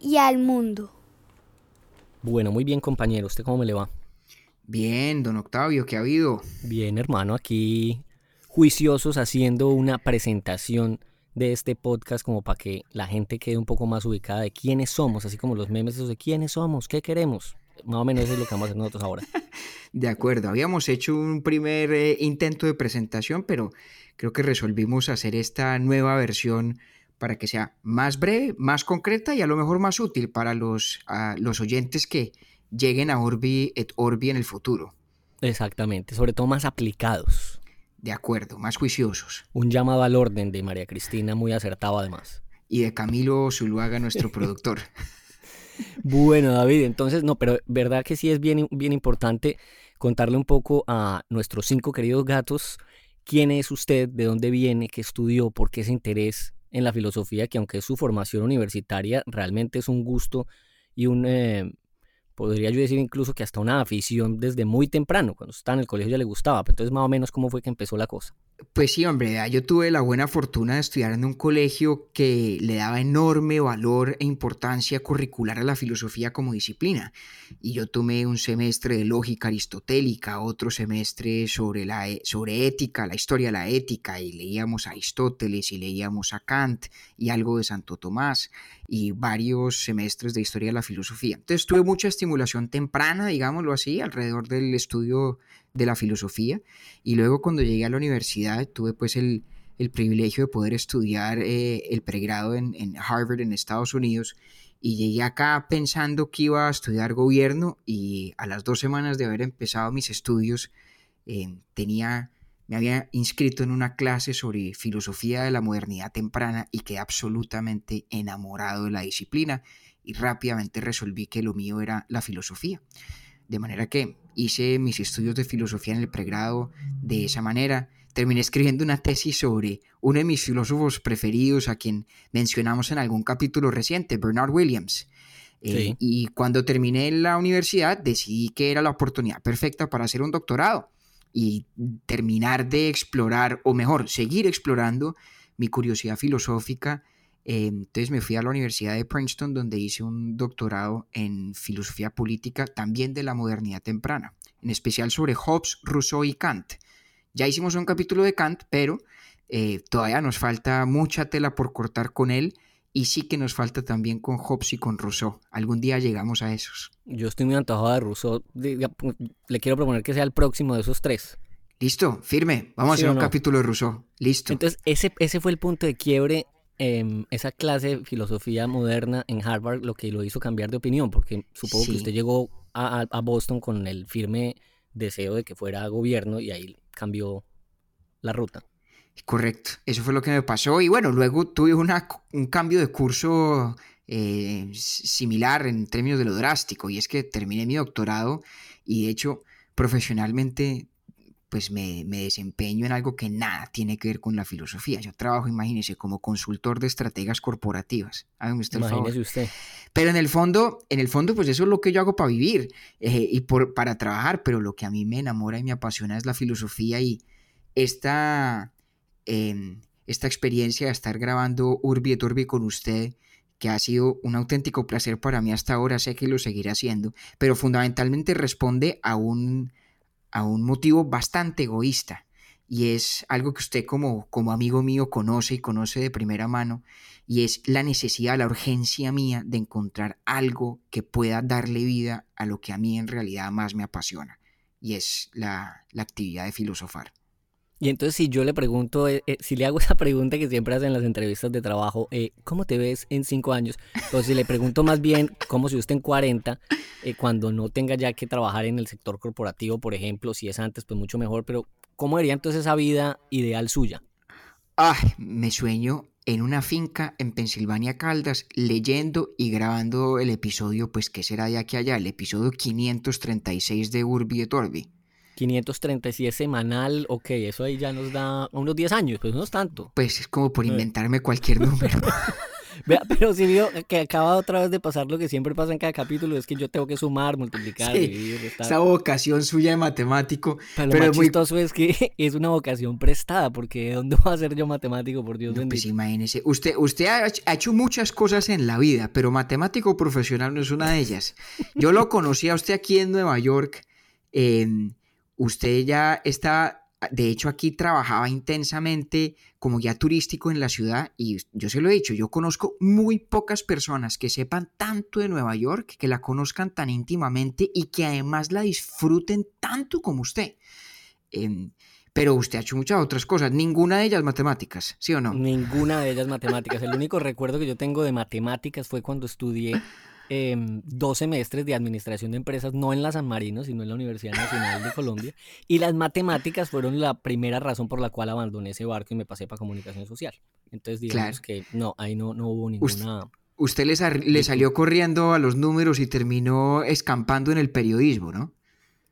Y al mundo. Bueno, muy bien compañero, ¿usted cómo me le va? Bien, don Octavio, ¿qué ha habido? Bien, hermano, aquí juiciosos haciendo una presentación de este podcast como para que la gente quede un poco más ubicada de quiénes somos, así como los memes de quiénes somos, qué queremos. Más o menos eso es lo que vamos a hacer nosotros ahora. De acuerdo, habíamos hecho un primer eh, intento de presentación, pero creo que resolvimos hacer esta nueva versión para que sea más breve, más concreta y a lo mejor más útil para los, los oyentes que lleguen a Orbi et Orbi en el futuro. Exactamente, sobre todo más aplicados. De acuerdo, más juiciosos. Un llamado al orden de María Cristina muy acertado además. Y de Camilo Zuluaga, nuestro productor. Bueno, David, entonces, no, pero verdad que sí es bien, bien importante contarle un poco a nuestros cinco queridos gatos quién es usted, de dónde viene, qué estudió, por qué ese interés en la filosofía, que aunque es su formación universitaria, realmente es un gusto y un, eh, podría yo decir incluso que hasta una afición desde muy temprano, cuando estaba en el colegio ya le gustaba, pero entonces más o menos cómo fue que empezó la cosa. Pues sí, hombre, yo tuve la buena fortuna de estudiar en un colegio que le daba enorme valor e importancia curricular a la filosofía como disciplina. Y yo tomé un semestre de lógica aristotélica, otro semestre sobre, la, e, sobre ética, la historia de la ética, y leíamos a Aristóteles y leíamos a Kant y algo de Santo Tomás y varios semestres de historia de la filosofía. Entonces tuve mucha estimulación temprana, digámoslo así, alrededor del estudio de la filosofía. Y luego cuando llegué a la universidad tuve pues el, privilegio de poder estudiar eh, el pregrado en, Harvard en Estados Unidos. Y llegué acá pensando que iba a estudiar gobierno y a las dos semanas de haber empezado mis estudios eh, tenía me había inscrito en una clase sobre filosofía de la modernidad temprana y quedé absolutamente enamorado de la disciplina. Y rápidamente resolví que lo mío era la filosofía. De manera que hice mis estudios de filosofía en el pregrado de esa manera. Terminé escribiendo una tesis sobre uno de mis filósofos preferidos, a quien mencionamos en algún capítulo reciente, Bernard Williams. Eh, y cuando terminé la universidad decidí que era la oportunidad perfecta para hacer un doctorado y terminar de explorar, o mejor, seguir explorando mi curiosidad filosófica eh, entonces me fui a la Universidad de Princeton donde hice un doctorado en filosofía política también de la modernidad temprana, en especial sobre Hobbes, Rousseau y Kant. Ya hicimos un capítulo de Kant, pero eh, todavía nos falta mucha tela por cortar con él y sí que nos falta también con Hobbes y con Rousseau. Algún día llegamos a esos. Yo estoy muy antojado de Rousseau. Le quiero proponer que sea el próximo de esos tres. Listo, firme. Vamos a hacer un capítulo de Rousseau. Listo. Entonces, ese, ese fue el punto de quiebre Em, esa clase de filosofía moderna en Harvard lo que lo hizo cambiar de opinión, porque supongo que usted llegó a, Boston con el firme deseo de que fuera gobierno y ahí cambió la ruta. Correcto, eso fue lo que me pasó y bueno, luego tuve una, un cambio de curso eh, similar en términos de lo drástico y es que terminé mi doctorado y de hecho profesionalmente pues me, desempeño en algo que nada tiene que ver con la filosofía. Yo trabajo, imagínese, como consultor de estrategias corporativas. usted imagínese usted. Pero en el fondo, en el fondo, pues eso es lo que yo hago para vivir eh, y por, para trabajar, pero lo que a mí me enamora y me apasiona es la filosofía y esta, em, esta experiencia de estar grabando Urbi et Urbi con usted que ha sido un auténtico placer para mí hasta ahora, sé que lo seguiré haciendo, pero fundamentalmente responde a un, a un motivo bastante egoísta y es algo que usted como, como amigo mío conoce y conoce de primera mano y es la necesidad, la urgencia mía de encontrar algo que pueda darle vida a lo que a mí en realidad más me apasiona y es la, la actividad de filosofar. Y entonces si yo le pregunto, eh, eh, si le hago esa pregunta que siempre hacen en las entrevistas de trabajo, eh, ¿cómo te ves en cinco años? Entonces si le pregunto más bien, ¿cómo si usted en 40, cuando no tenga ya que trabajar en el sector corporativo, por ejemplo, si es antes, pues mucho mejor, pero ¿cómo sería entonces esa vida ideal suya? Ay, me sueño en una finca en Pensilvania Caldas, leyendo y grabando el episodio, pues, ¿qué será de aquí allá? El episodio 536 de Urbi et Orbi. 537 semanal, ok, eso ahí ya nos da unos 10 años, pues no es tanto. Pues es como por eh. inventarme cualquier número. pero si vio que acaba otra vez de pasar lo que siempre pasa en cada capítulo, es que yo tengo que sumar, multiplicar, dividir, Esa vocación suya de matemático. Pero, lo más chistoso es que es una vocación prestada, porque ¿de dónde voy a ser yo matemático, por Dios no, Pues imagínese, usted, usted ha hecho muchas cosas en la vida, pero matemático profesional no es una de ellas. Yo lo conocí a usted aquí en Nueva York. Usted ya está de hecho, aquí trabajaba intensamente como guía turístico en la ciudad y yo se lo he dicho, yo conozco muy pocas personas que sepan tanto de Nueva York, que la conozcan tan íntimamente y que además la disfruten tanto como usted. Em, pero usted ha hecho muchas otras cosas, ninguna de ellas matemáticas, ¿sí o no? Ninguna de ellas matemáticas. El único recuerdo que yo tengo de matemáticas fue cuando estudié Em, dos semestres de administración de empresas, no en la San Marino, sino en la Universidad Nacional de Colombia. Y las matemáticas fueron la primera razón por la cual abandoné ese barco y me pasé para comunicación social. Entonces, digamos que no, ahí no, no hubo ninguna... Usted, le, salió corriendo a los números y terminó escampando en el periodismo, ¿no?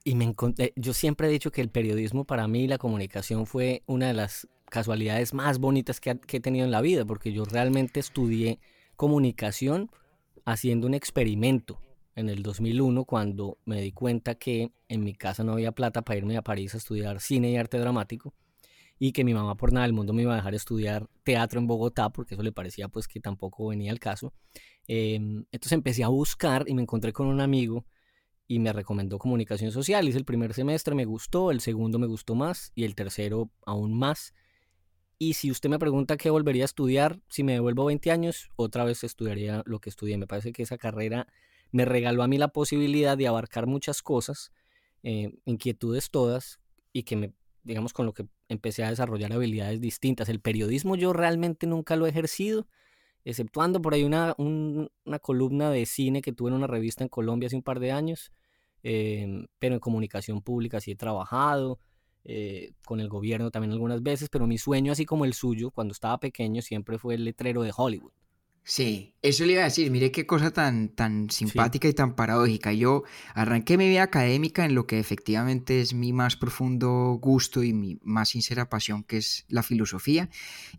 Y me encontré, yo siempre he dicho que el periodismo para mí, la comunicación fue una de las casualidades más bonitas que, que he tenido en la vida, porque yo realmente estudié comunicación haciendo un experimento en el 2001 cuando me di cuenta que en mi casa no había plata para irme a París a estudiar cine y arte dramático y que mi mamá por nada del mundo me iba a dejar estudiar teatro en Bogotá porque eso le parecía pues que tampoco venía al caso. Em, entonces empecé a buscar y me encontré con un amigo y me recomendó comunicación social. Hice el primer semestre, me gustó, el segundo me gustó más y el tercero aún más. Y si usted me pregunta qué volvería a estudiar, si me devuelvo 20 años, otra vez estudiaría lo que estudié. Me parece que esa carrera me regaló a mí la posibilidad de abarcar muchas cosas, eh, inquietudes todas, y que me, digamos, con lo que empecé a desarrollar habilidades distintas. El periodismo yo realmente nunca lo he ejercido, exceptuando por ahí una, una columna de cine que tuve en una revista en Colombia hace un par de años, eh, pero en comunicación pública sí he trabajado. Eh, con el gobierno también algunas veces, pero mi sueño, así como el suyo, cuando estaba pequeño, siempre fue el letrero de Hollywood. Sí, eso le iba a decir, mire qué cosa tan, tan simpática y tan paradójica. Yo arranqué mi vida académica en lo que efectivamente es mi más profundo gusto y mi más sincera pasión, que es la filosofía,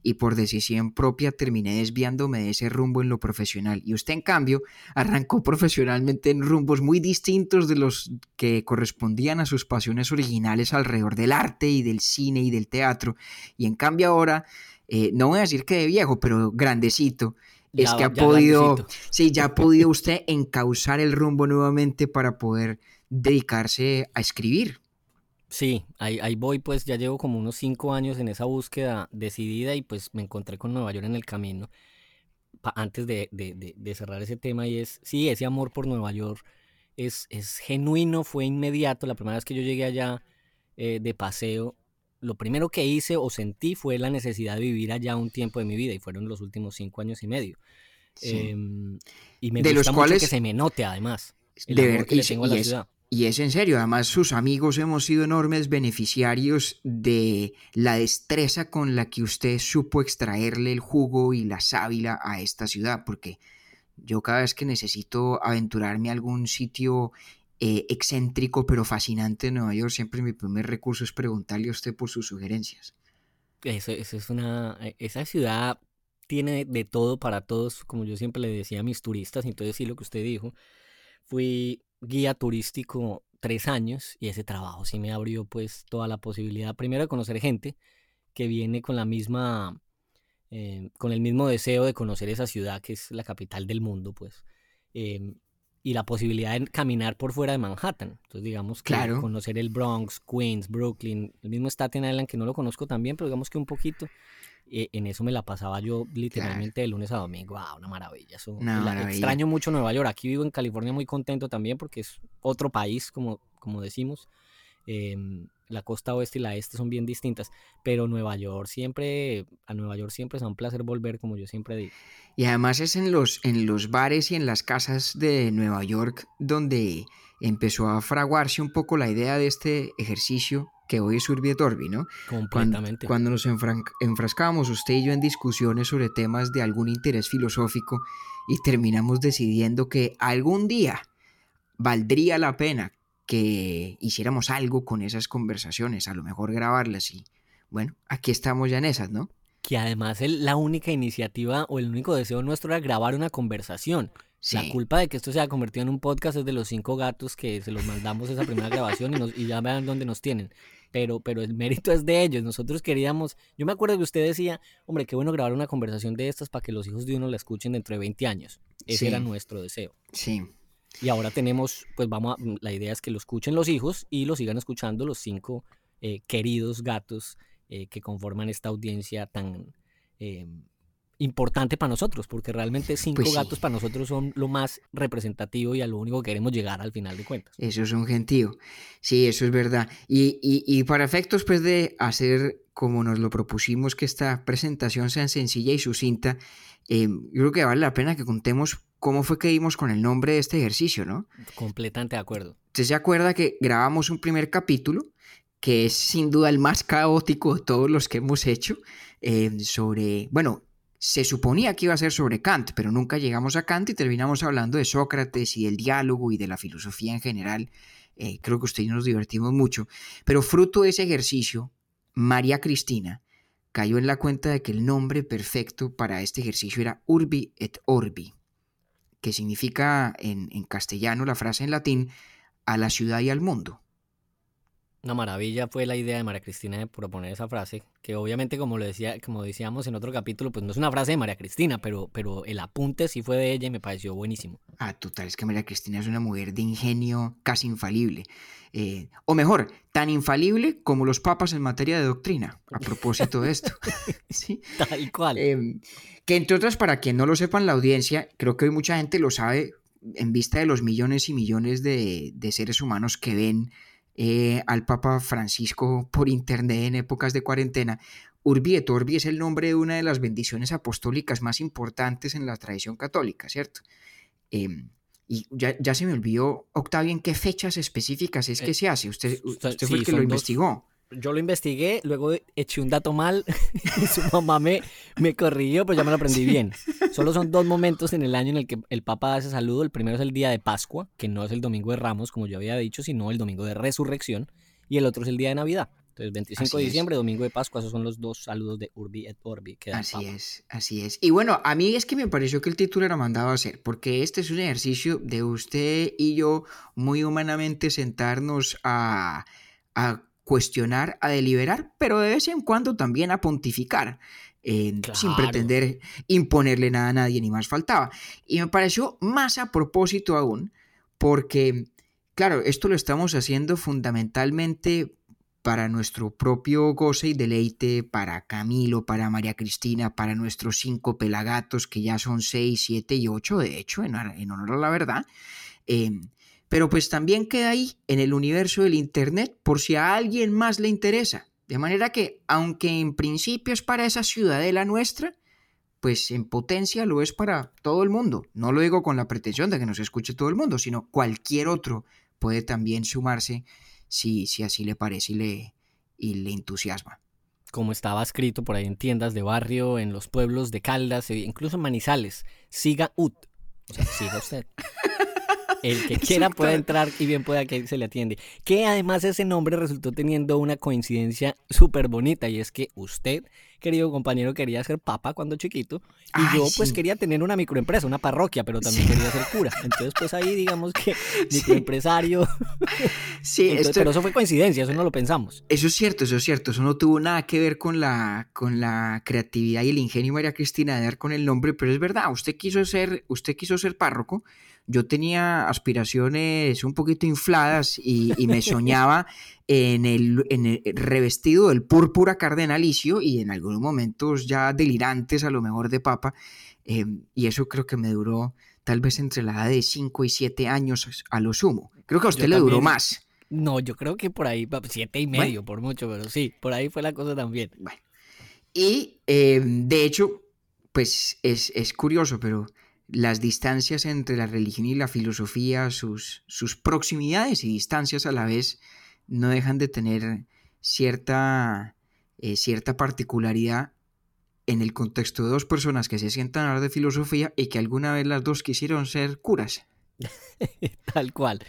y por decisión propia terminé desviándome de ese rumbo en lo profesional. Y usted, en cambio, arrancó profesionalmente en rumbos muy distintos de los que correspondían a sus pasiones originales alrededor del arte y del cine y del teatro. Y en cambio ahora, eh, no voy a decir que de viejo, pero grandecito es que ha podido, sí, ya ha podido usted encauzar el rumbo nuevamente para poder dedicarse a escribir. Sí, ahí, ahí, voy, pues ya llevo como unos cinco años en esa búsqueda decidida y pues me encontré con Nueva York en el camino. antes de, cerrar ese tema y es, sí, ese amor por Nueva York es, es genuino, fue inmediato. La primera vez que yo llegué allá eh, de paseo, lo primero que hice o sentí fue la necesidad de vivir allá un tiempo de mi vida y fueron los últimos cinco años y medio. Em, y me de gusta los mucho que se me note además. El de amor que le tengo a la es, ciudad. Y es en serio, además sus amigos hemos sido enormes beneficiarios de la destreza con la que usted supo extraerle el jugo y la sábila a esta ciudad, porque yo cada vez que necesito aventurarme a algún sitio eh, excéntrico pero fascinante Nueva York, siempre mi primer recurso es preguntarle a usted por sus sugerencias. Eso, es una, e, esa ciudad tiene de todo para todos, como yo siempre le decía a mis turistas, entonces sí lo que usted dijo, fui guía turístico tres años y ese trabajo sí me abrió pues toda la posibilidad, primero de conocer gente que viene con la misma, eh, con el mismo deseo de conocer esa ciudad que es la capital del mundo pues. Em, y la posibilidad de caminar por fuera de Manhattan. Entonces, digamos que conocer el Bronx, Queens, Brooklyn, el mismo Staten Island, que no lo conozco también, pero digamos que un poquito. Eh, en eso me la pasaba yo literalmente de lunes a domingo. Ah, una maravilla. Eso, Extraño mucho Nueva York. Aquí vivo en California muy contento también porque es otro país, como, como decimos. Em, la costa oeste y la este son bien distintas, pero Nueva York siempre, a Nueva York siempre es un placer volver, como yo siempre digo. Y además es en los, en los bares y en las casas de Nueva York donde empezó a fraguarse un poco la idea de este ejercicio que hoy es Urbi Torbi, ¿no? Completamente. Cuando, nos enfrascamos usted y yo en discusiones sobre temas de algún interés filosófico y terminamos decidiendo que algún día valdría la pena que hiciéramos algo con esas conversaciones, a lo mejor grabarlas y bueno, aquí estamos ya en esas, ¿no? que además la única iniciativa o el único deseo nuestro era grabar una conversación. La culpa de que esto se haya convertido en un podcast es de los cinco gatos que se los mandamos esa primera grabación y, y ya vean dónde nos tienen. Pero, pero el mérito es de ellos. Nosotros queríamos, yo me acuerdo que usted decía, hombre, qué bueno grabar una conversación de estas para que los hijos de uno la escuchen dentro de 20 años. Ese era nuestro deseo. Sí. Y ahora tenemos, pues vamos a, la idea es que lo escuchen los hijos y lo sigan escuchando los cinco eh, queridos gatos eh, que conforman esta audiencia tan eh, importante para nosotros, porque realmente cinco pues gatos para nosotros son lo más representativo y a lo único que queremos llegar al final de cuentas. Eso es un gentío. Sí, eso es verdad. Y, y, para efectos pues de hacer como nos lo propusimos que esta presentación sea sencilla y sucinta, yo creo que vale la pena que contemos cómo fue que dimos con el nombre de este ejercicio, ¿no? Completamente de acuerdo. Usted se acuerda que grabamos un primer capítulo que es sin duda el más caótico de todos los que hemos hecho, eh, sobre, bueno, se suponía que iba a ser sobre Kant, pero nunca llegamos a Kant y terminamos hablando de Sócrates y del diálogo y de la filosofía en general. Eh, creo que usted y nos divertimos mucho. Pero fruto de ese ejercicio, María Cristina cayó en la cuenta de que el nombre perfecto para este ejercicio era Urbi et Orbi, que significa en castellano la frase en latín a la ciudad y al mundo. Una maravilla fue la idea de María Cristina de proponer esa frase, que obviamente como lo decía, como decíamos en otro capítulo, pues no es una frase de María Cristina, pero, pero el apunte sí fue de ella y me pareció buenísimo. Ah, total, es que María Cristina es una mujer de ingenio casi infalible. Eh, o mejor, tan infalible como los papas en materia de doctrina, a propósito de esto. ¿Sí? Tal cual. Em, que entre otras, para quien no lo sepan, la audiencia, creo que hoy mucha gente lo sabe en vista de los millones y millones de, de seres humanos que ven eh, al Papa Francisco por internet en épocas de cuarentena. Urbi et Orbi es el nombre de una de las bendiciones apostólicas más importantes en la tradición católica, ¿cierto? Em, y ya, se me olvidó, Octavio, ¿en qué fechas específicas es que eh, se hace? Usted, usted fue el que lo investigó yo lo investigué, luego eché un dato mal y su mamá me, me corrigió, pero ya me lo aprendí bien. Solo son dos momentos en el año en el que el Papa da ese saludo. El primero es el día de Pascua, que no es el domingo de Ramos, como yo había dicho, sino el domingo de Resurrección. Y el otro es el día de Navidad. Entonces, 25 de diciembre, domingo de Pascua, esos son los dos saludos de Urbi et Orbi que Así es, así es. Y bueno, a mí es que me pareció que el título era mandado a hacer, porque este es un ejercicio de usted y yo muy humanamente sentarnos a, a cuestionar, a deliberar, pero de vez en cuando también a pontificar, sin pretender imponerle nada a nadie, ni más faltaba. Y me pareció más a propósito aún, porque, claro, esto lo estamos haciendo fundamentalmente para nuestro propio goce y deleite, para Camilo, para María Cristina, para nuestros cinco pelagatos, que ya son seis, siete y ocho, de hecho, en, honor a la verdad. Eh, pero pues también queda ahí en el universo del Internet por si a alguien más le interesa. De manera que, aunque en principio es para esa ciudadela nuestra, pues en potencia lo es para todo el mundo. No lo digo con la pretensión de que nos escuche todo el mundo, sino cualquier otro puede también sumarse si, si así le parece y le, y le entusiasma. Como estaba escrito por ahí en tiendas de barrio, en los pueblos de Caldas, e incluso en Manizales, siga UT. O sea, siga usted. El que quiera puede entrar y bien pueda que se le atiende. Que además ese nombre resultó teniendo una coincidencia súper bonita y es que usted, querido compañero, quería ser papa cuando chiquito y yo pues quería tener una microempresa, una parroquia, pero también quería ser cura. Entonces pues ahí digamos que microempresario. Sí, pero eso fue coincidencia, eso no lo pensamos. Eso es cierto, eso es cierto, eso no tuvo nada que ver con la, con la creatividad y el ingenio María Cristina de dar con el nombre, pero es verdad, usted quiso ser, usted quiso ser párroco yo tenía aspiraciones un poquito infladas y, me soñaba en el, revestido del púrpura cardenalicio y en algunos momentos ya delirantes a lo mejor de papa. Em, y eso creo que me duró tal vez entre la edad de 5 y 7 años a lo sumo. Creo que a usted le duró más. No, yo creo que por ahí, siete y medio por mucho, pero sí, por ahí fue la cosa también. Y em, de hecho, pues es, es curioso, pero las distancias entre la religión y la filosofía, sus, sus proximidades y distancias a la vez, no dejan de tener cierta, eh, cierta particularidad en el contexto de dos personas que se sientan a hablar de filosofía y que alguna vez las dos quisieron ser curas. Tal cual.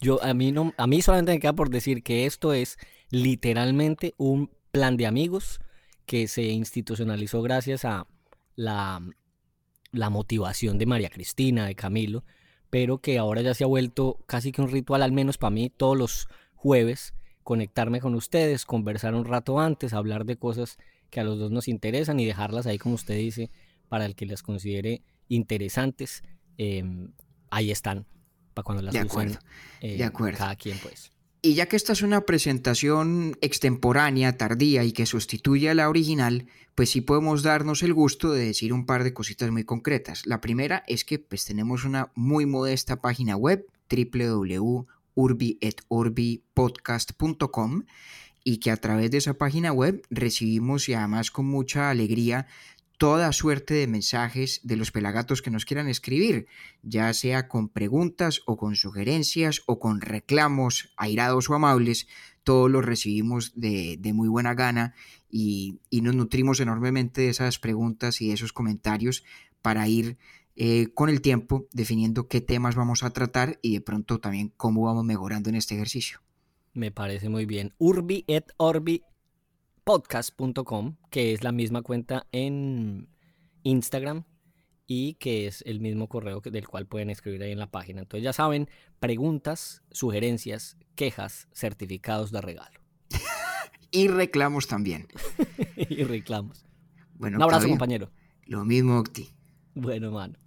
Yo a mí no a mí solamente me queda por decir que esto es literalmente un plan de amigos que se institucionalizó gracias a la, la motivación de María Cristina, de Camilo, pero que ahora ya se ha vuelto casi que un ritual, al menos para mí, todos los jueves, conectarme con ustedes, conversar un rato antes, hablar de cosas que a los dos nos interesan y dejarlas ahí, como usted dice, para el que las considere interesantes. Em, ahí están, para cuando las De usen acuerdo, eh, de acuerdo. cada quien, pues. Y ya que esta es una presentación extemporánea, tardía y que sustituye a la original, pues sí podemos darnos el gusto de decir un par de cositas muy concretas. La primera es que pues tenemos una muy modesta página web, www.urbietorbi.podcast.com y que a través de esa página web recibimos y además con mucha alegría toda suerte de mensajes de los pelagatos que nos quieran escribir, ya sea con preguntas o con sugerencias o con reclamos airados o amables, todos los recibimos de, de muy buena gana y, y, nos nutrimos enormemente de esas preguntas y de esos comentarios para ir eh, con el tiempo definiendo qué temas vamos a tratar y de pronto también cómo vamos mejorando en este ejercicio. Me parece muy bien. Urbi et Orbi podcast.com, que es la misma cuenta en Instagram y que es el mismo correo del cual pueden escribir ahí en la página. Entonces ya saben, preguntas, sugerencias, quejas, certificados de regalo. y reclamos también. y reclamos. Bueno, Un abrazo, Octavio, compañero. Lo mismo, Octi. Bueno, mano.